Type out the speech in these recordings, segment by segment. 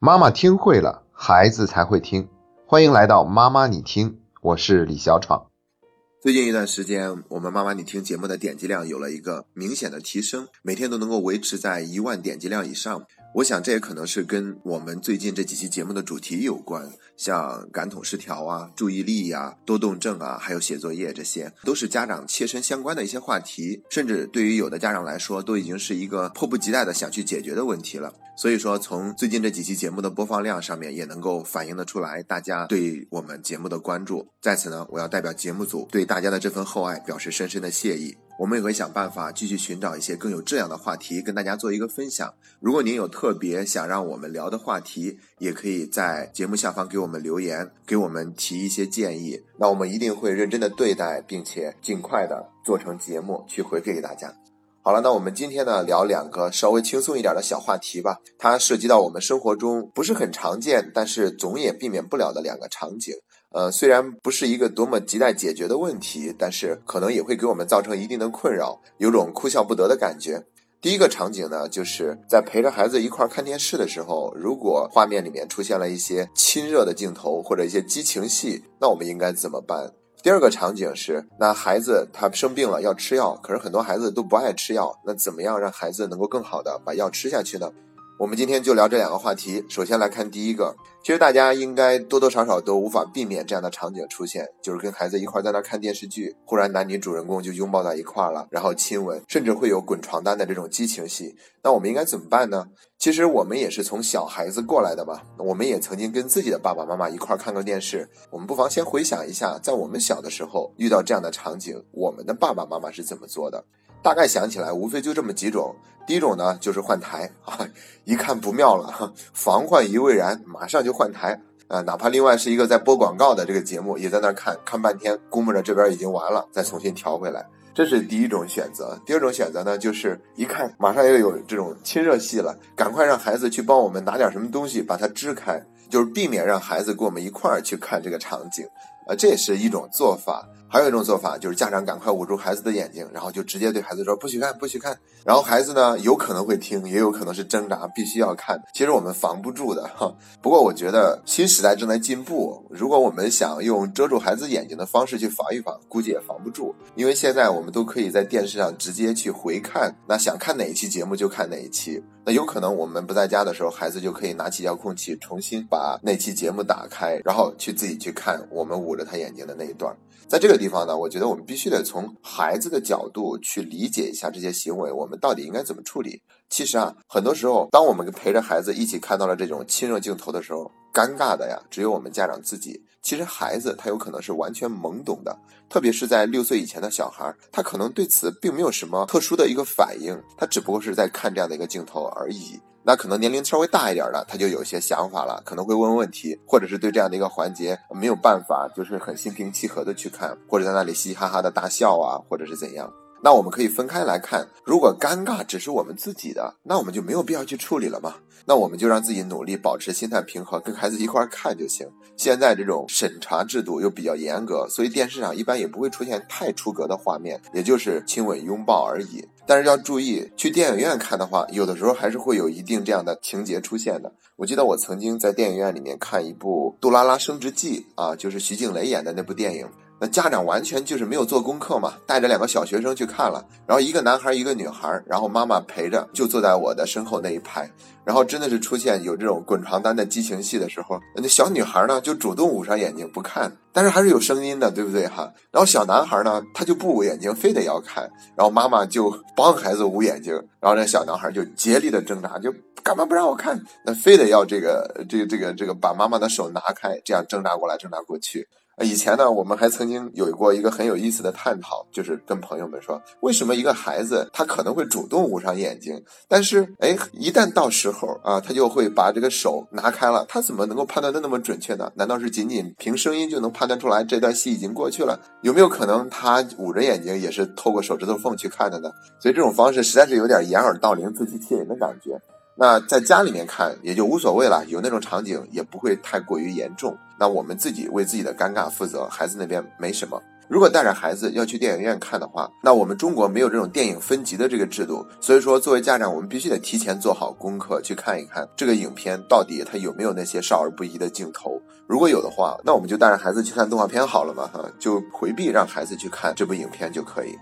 妈妈听会了，孩子才会听。欢迎来到妈妈你听，我是李小闯。最近一段时间，我们妈妈你听节目的点击量有了一个明显的提升，每天都能够维持在一万点击量以上。我想这也可能是跟我们最近这几期节目的主题有关，像感统失调啊、注意力呀、多动症啊，还有写作业，这些都是家长切身相关的一些话题，甚至对于有的家长来说，都已经是一个迫不及待的想去解决的问题了。所以说，从最近这几期节目的播放量上面，也能够反映得出来大家对我们节目的关注。在此呢，我要代表节目组对大家的这份厚爱表示深深的谢意。我们也会想办法继续寻找一些更有质量的话题，跟大家做一个分享。如果您有特别想让我们聊的话题，也可以在节目下方给我们留言，给我们提一些建议。那我们一定会认真的对待，并且尽快的做成节目去回馈给大家。好了，那我们今天呢聊两个稍微轻松一点的小话题吧。它涉及到我们生活中不是很常见，但是总也避免不了的两个场景。呃，虽然不是一个多么亟待解决的问题，但是可能也会给我们造成一定的困扰，有种哭笑不得的感觉。第一个场景呢，就是在陪着孩子一块看电视的时候，如果画面里面出现了一些亲热的镜头或者一些激情戏，那我们应该怎么办？第二个场景是，那孩子他生病了要吃药，可是很多孩子都不爱吃药，那怎么样让孩子能够更好的把药吃下去呢？我们今天就聊这两个话题。首先来看第一个，其实大家应该多多少少都无法避免这样的场景出现，就是跟孩子一块在那看电视剧，忽然男女主人公就拥抱在一块了，然后亲吻，甚至会有滚床单的这种激情戏。那我们应该怎么办呢？其实我们也是从小孩子过来的嘛，我们也曾经跟自己的爸爸妈妈一块看过电视。我们不妨先回想一下，在我们小的时候遇到这样的场景，我们的爸爸妈妈是怎么做的？大概想起来，无非就这么几种。第一种呢，就是换台啊，一看不妙了，防患于未然，马上就换台啊。哪怕另外是一个在播广告的这个节目，也在那看看半天，估摸着这边已经完了，再重新调回来。这是第一种选择。第二种选择呢，就是一看马上又有这种亲热戏了，赶快让孩子去帮我们拿点什么东西把它支开，就是避免让孩子跟我们一块儿去看这个场景。啊，这也是一种做法。还有一种做法，就是家长赶快捂住孩子的眼睛，然后就直接对孩子说：“不许看，不许看。”然后孩子呢，有可能会听，也有可能是挣扎，必须要看。其实我们防不住的哈。不过我觉得新时代正在进步，如果我们想用遮住孩子眼睛的方式去防一防，估计也防不住。因为现在我们都可以在电视上直接去回看，那想看哪一期节目就看哪一期。那有可能我们不在家的时候，孩子就可以拿起遥控器重新把那期节目打开，然后去自己去看我们捂着他眼睛的那一段。在这个地方呢，我觉得我们必须得从孩子的角度去理解一下这些行为，我们到底应该怎么处理。其实啊，很多时候，当我们陪着孩子一起看到了这种亲热镜头的时候，尴尬的呀，只有我们家长自己。其实孩子他有可能是完全懵懂的，特别是在六岁以前的小孩，他可能对此并没有什么特殊的一个反应，他只不过是在看这样的一个镜头而已。那可能年龄稍微大一点的，他就有些想法了，可能会问问题，或者是对这样的一个环节没有办法，就是很心平气和的去看，或者在那里嘻嘻哈哈的大笑啊，或者是怎样。那我们可以分开来看，如果尴尬只是我们自己的，那我们就没有必要去处理了嘛。那我们就让自己努力保持心态平和，跟孩子一块看就行。现在这种审查制度又比较严格，所以电视上一般也不会出现太出格的画面，也就是亲吻、拥抱而已。但是要注意，去电影院看的话，有的时候还是会有一定这样的情节出现的。我记得我曾经在电影院里面看一部《杜拉拉升职记》啊，就是徐静蕾演的那部电影。那家长完全就是没有做功课嘛，带着两个小学生去看了，然后一个男孩一个女孩，然后妈妈陪着，就坐在我的身后那一排，然后真的是出现有这种滚床单的激情戏的时候，那小女孩呢就主动捂上眼睛不看，但是还是有声音的，对不对哈？然后小男孩呢他就不捂眼睛，非得要看，然后妈妈就帮孩子捂眼睛，然后那小男孩就竭力的挣扎，就干嘛不让我看？那非得要这个这个这个这个把妈妈的手拿开，这样挣扎过来挣扎过去。以前呢，我们还曾经有过一个很有意思的探讨，就是跟朋友们说，为什么一个孩子他可能会主动捂上眼睛，但是哎，一旦到时候啊，他就会把这个手拿开了，他怎么能够判断的那么准确呢？难道是仅仅凭声音就能判断出来这段戏已经过去了？有没有可能他捂着眼睛也是透过手指头缝去看的呢？所以这种方式实在是有点掩耳盗铃、自欺欺人的感觉。那在家里面看也就无所谓了，有那种场景也不会太过于严重。那我们自己为自己的尴尬负责，孩子那边没什么。如果带着孩子要去电影院看的话，那我们中国没有这种电影分级的这个制度，所以说作为家长，我们必须得提前做好功课，去看一看这个影片到底它有没有那些少儿不宜的镜头。如果有的话，那我们就带着孩子去看动画片好了嘛，哈，就回避让孩子去看这部影片就可以。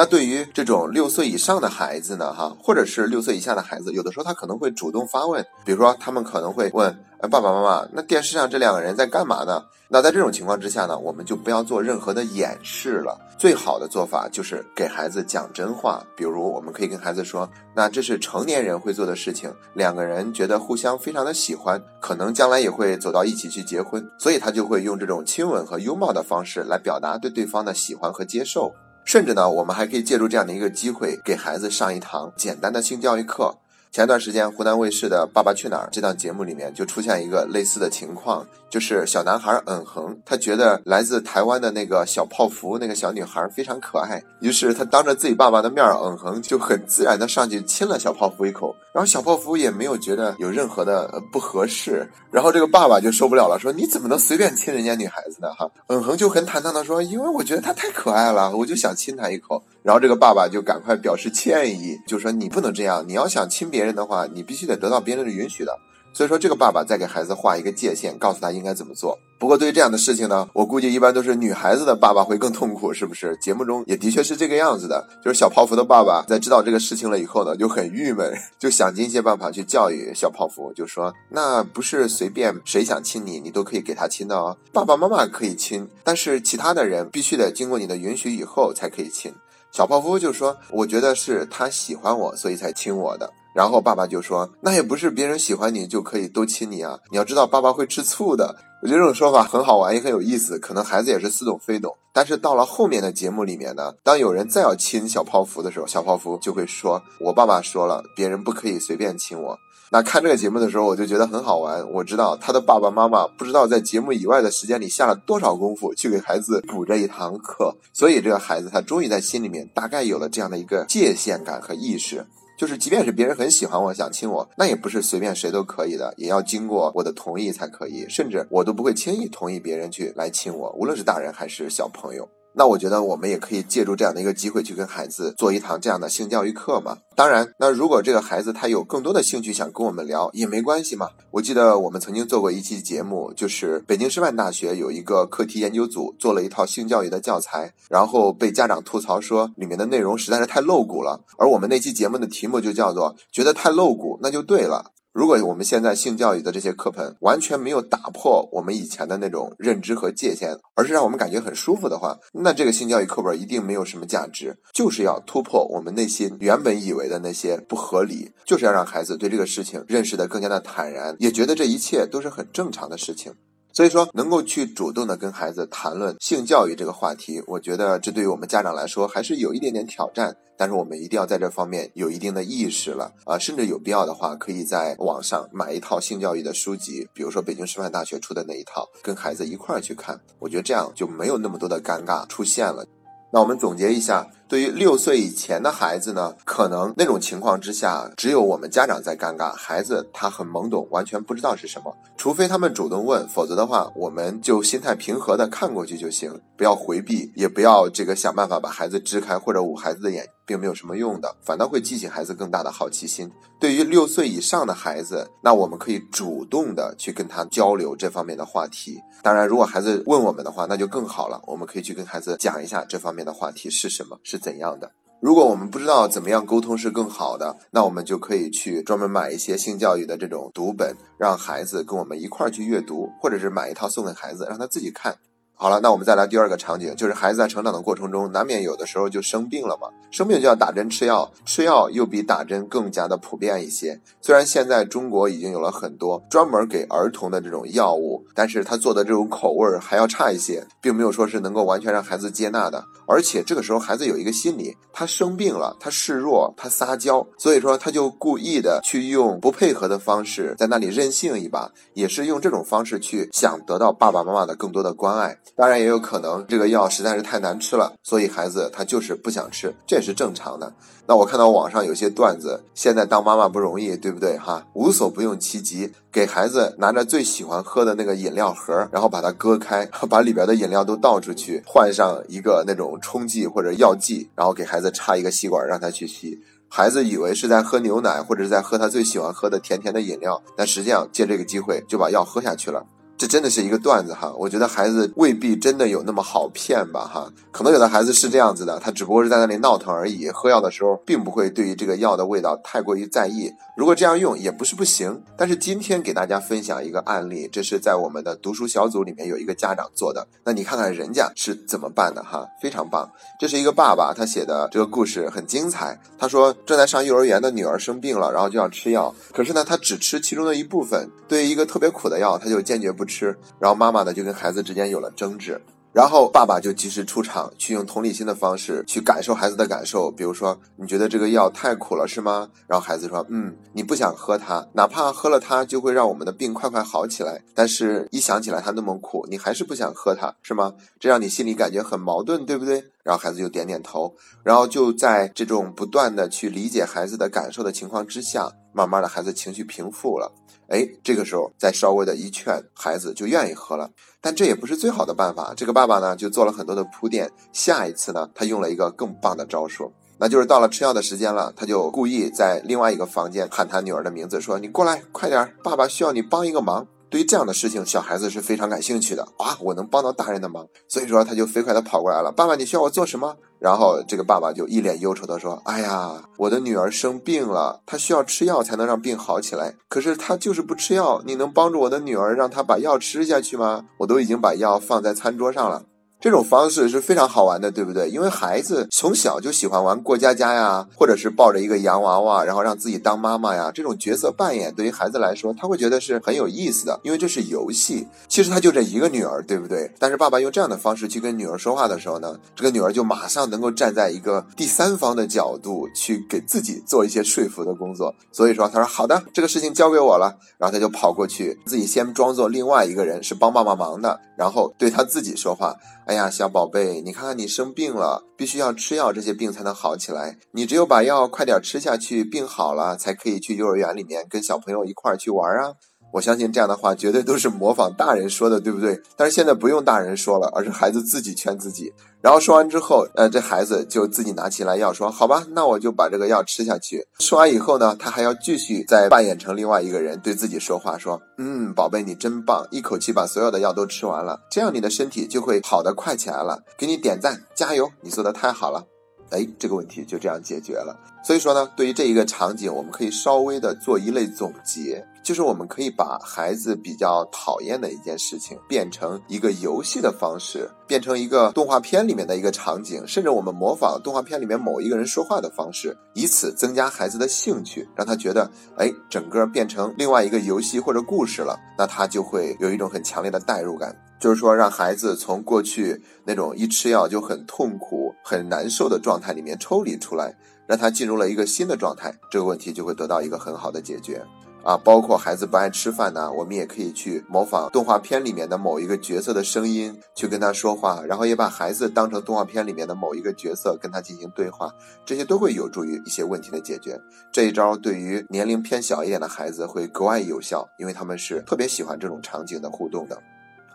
那对于这种六岁以上的孩子呢，哈，或者是六岁以下的孩子，有的时候他可能会主动发问，比如说他们可能会问，爸爸妈妈，那电视上这两个人在干嘛呢？那在这种情况之下呢，我们就不要做任何的掩饰了。最好的做法就是给孩子讲真话，比如我们可以跟孩子说，那这是成年人会做的事情，两个人觉得互相非常的喜欢，可能将来也会走到一起去结婚，所以他就会用这种亲吻和拥抱的方式来表达对对方的喜欢和接受。甚至呢，我们还可以借助这样的一个机会，给孩子上一堂简单的性教育课。前段时间，湖南卫视的《爸爸去哪儿》这档节目里面就出现一个类似的情况，就是小男孩嗯哼，他觉得来自台湾的那个小泡芙那个小女孩非常可爱，于是他当着自己爸爸的面嗯哼，就很自然的上去亲了小泡芙一口，然后小泡芙也没有觉得有任何的不合适，然后这个爸爸就受不了了，说你怎么能随便亲人家女孩子呢？哈，嗯哼就很坦荡的说，因为我觉得她太可爱了，我就想亲她一口。然后这个爸爸就赶快表示歉意，就说你不能这样，你要想亲别人的话，你必须得得到别人的允许的。所以说这个爸爸在给孩子画一个界限，告诉他应该怎么做。不过对于这样的事情呢，我估计一般都是女孩子的爸爸会更痛苦，是不是？节目中也的确是这个样子的，就是小泡芙的爸爸在知道这个事情了以后呢，就很郁闷，就想尽一切办法去教育小泡芙，就说那不是随便谁想亲你，你都可以给他亲的哦。爸爸妈妈可以亲，但是其他的人必须得经过你的允许以后才可以亲。小泡芙就说：“我觉得是他喜欢我，所以才亲我的。”然后爸爸就说：“那也不是别人喜欢你就可以都亲你啊！你要知道，爸爸会吃醋的。”我觉得这种说法很好玩，也很有意思。可能孩子也是似懂非懂。但是到了后面的节目里面呢，当有人再要亲小泡芙的时候，小泡芙就会说：“我爸爸说了，别人不可以随便亲我。”那看这个节目的时候，我就觉得很好玩。我知道他的爸爸妈妈不知道在节目以外的时间里下了多少功夫去给孩子补这一堂课，所以这个孩子他终于在心里面大概有了这样的一个界限感和意识。就是，即便是别人很喜欢我，想亲我，那也不是随便谁都可以的，也要经过我的同意才可以，甚至我都不会轻易同意别人去来亲我，无论是大人还是小朋友。那我觉得我们也可以借助这样的一个机会去跟孩子做一堂这样的性教育课嘛。当然，那如果这个孩子他有更多的兴趣想跟我们聊也没关系嘛。我记得我们曾经做过一期节目，就是北京师范大学有一个课题研究组做了一套性教育的教材，然后被家长吐槽说里面的内容实在是太露骨了。而我们那期节目的题目就叫做“觉得太露骨，那就对了”。如果我们现在性教育的这些课本完全没有打破我们以前的那种认知和界限，而是让我们感觉很舒服的话，那这个性教育课本一定没有什么价值。就是要突破我们内心原本以为的那些不合理，就是要让孩子对这个事情认识的更加的坦然，也觉得这一切都是很正常的事情。所以说，能够去主动的跟孩子谈论性教育这个话题，我觉得这对于我们家长来说还是有一点点挑战。但是我们一定要在这方面有一定的意识了啊，甚至有必要的话，可以在网上买一套性教育的书籍，比如说北京师范大学出的那一套，跟孩子一块儿去看。我觉得这样就没有那么多的尴尬出现了。那我们总结一下。对于六岁以前的孩子呢，可能那种情况之下，只有我们家长在尴尬，孩子他很懵懂，完全不知道是什么。除非他们主动问，否则的话，我们就心态平和的看过去就行，不要回避，也不要这个想办法把孩子支开或者捂孩子的眼，并没有什么用的，反倒会激起孩子更大的好奇心。对于六岁以上的孩子，那我们可以主动的去跟他交流这方面的话题。当然，如果孩子问我们的话，那就更好了，我们可以去跟孩子讲一下这方面的话题是什么，是。怎样的？如果我们不知道怎么样沟通是更好的，那我们就可以去专门买一些性教育的这种读本，让孩子跟我们一块儿去阅读，或者是买一套送给孩子，让他自己看。好了，那我们再来第二个场景，就是孩子在成长的过程中，难免有的时候就生病了嘛。生病就要打针吃药，吃药又比打针更加的普遍一些。虽然现在中国已经有了很多专门给儿童的这种药物，但是他做的这种口味还要差一些，并没有说是能够完全让孩子接纳的。而且这个时候孩子有一个心理，他生病了，他示弱，他撒娇，所以说他就故意的去用不配合的方式在那里任性一把，也是用这种方式去想得到爸爸妈妈的更多的关爱。当然也有可能这个药实在是太难吃了，所以孩子他就是不想吃，这也是正常的。那我看到网上有些段子，现在当妈妈不容易，对不对哈？无所不用其极，给孩子拿着最喜欢喝的那个饮料盒，然后把它割开，把里边的饮料都倒出去，换上一个那种冲剂或者药剂，然后给孩子插一个吸管让他去吸。孩子以为是在喝牛奶，或者是在喝他最喜欢喝的甜甜的饮料，但实际上借这个机会就把药喝下去了。这真的是一个段子哈，我觉得孩子未必真的有那么好骗吧哈，可能有的孩子是这样子的，他只不过是在那里闹腾而已，喝药的时候并不会对于这个药的味道太过于在意。如果这样用也不是不行，但是今天给大家分享一个案例，这是在我们的读书小组里面有一个家长做的，那你看看人家是怎么办的哈，非常棒。这是一个爸爸他写的这个故事很精彩，他说正在上幼儿园的女儿生病了，然后就要吃药，可是呢他只吃其中的一部分，对于一个特别苦的药他就坚决不吃，然后妈妈呢就跟孩子之间有了争执。然后爸爸就及时出场，去用同理心的方式去感受孩子的感受。比如说，你觉得这个药太苦了是吗？然后孩子说：“嗯，你不想喝它，哪怕喝了它就会让我们的病快快好起来。但是，一想起来它那么苦，你还是不想喝它，是吗？这让你心里感觉很矛盾，对不对？”然后孩子就点点头，然后就在这种不断的去理解孩子的感受的情况之下，慢慢的孩子情绪平复了。哎，这个时候再稍微的一劝，孩子就愿意喝了。但这也不是最好的办法。这个爸爸呢，就做了很多的铺垫。下一次呢，他用了一个更棒的招数，那就是到了吃药的时间了，他就故意在另外一个房间喊他女儿的名字，说：“你过来，快点，爸爸需要你帮一个忙。”对于这样的事情，小孩子是非常感兴趣的啊！我能帮到大人的忙，所以说他就飞快地跑过来了。爸爸，你需要我做什么？然后这个爸爸就一脸忧愁地说：“哎呀，我的女儿生病了，她需要吃药才能让病好起来。可是她就是不吃药，你能帮助我的女儿让她把药吃下去吗？我都已经把药放在餐桌上了。”这种方式是非常好玩的，对不对？因为孩子从小就喜欢玩过家家呀，或者是抱着一个洋娃娃，然后让自己当妈妈呀。这种角色扮演对于孩子来说，他会觉得是很有意思的，因为这是游戏。其实他就这一个女儿，对不对？但是爸爸用这样的方式去跟女儿说话的时候呢，这个女儿就马上能够站在一个第三方的角度去给自己做一些说服的工作。所以说，他说好的，这个事情交给我了。然后他就跑过去，自己先装作另外一个人是帮爸爸忙的，然后对他自己说话。哎呀，小宝贝，你看看你生病了，必须要吃药，这些病才能好起来。你只有把药快点吃下去，病好了，才可以去幼儿园里面跟小朋友一块儿去玩啊。我相信这样的话绝对都是模仿大人说的，对不对？但是现在不用大人说了，而是孩子自己劝自己。然后说完之后，呃，这孩子就自己拿起来药，说：“好吧，那我就把这个药吃下去。”说完以后呢，他还要继续再扮演成另外一个人对自己说话，说：“嗯，宝贝，你真棒，一口气把所有的药都吃完了，这样你的身体就会好得快起来了。给你点赞，加油，你做的太好了。”哎，这个问题就这样解决了。所以说呢，对于这一个场景，我们可以稍微的做一类总结，就是我们可以把孩子比较讨厌的一件事情变成一个游戏的方式，变成一个动画片里面的一个场景，甚至我们模仿动画片里面某一个人说话的方式，以此增加孩子的兴趣，让他觉得，哎，整个变成另外一个游戏或者故事了，那他就会有一种很强烈的代入感。就是说，让孩子从过去那种一吃药就很痛苦、很难受的状态里面抽离出来，让他进入了一个新的状态，这个问题就会得到一个很好的解决。啊，包括孩子不爱吃饭呢，我们也可以去模仿动画片里面的某一个角色的声音去跟他说话，然后也把孩子当成动画片里面的某一个角色跟他进行对话，这些都会有助于一些问题的解决。这一招对于年龄偏小一点的孩子会格外有效，因为他们是特别喜欢这种场景的互动的。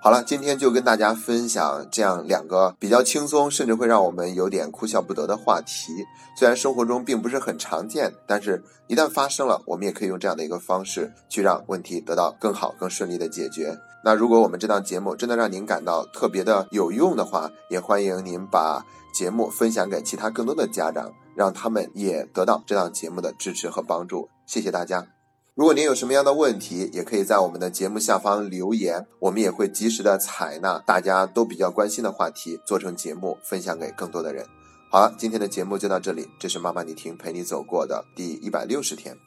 好了，今天就跟大家分享这样两个比较轻松，甚至会让我们有点哭笑不得的话题。虽然生活中并不是很常见，但是一旦发生了，我们也可以用这样的一个方式去让问题得到更好、更顺利的解决。那如果我们这档节目真的让您感到特别的有用的话，也欢迎您把节目分享给其他更多的家长，让他们也得到这档节目的支持和帮助。谢谢大家。如果您有什么样的问题，也可以在我们的节目下方留言，我们也会及时的采纳大家都比较关心的话题，做成节目分享给更多的人。好了，今天的节目就到这里，这是妈妈你听陪你走过的第一百六十天。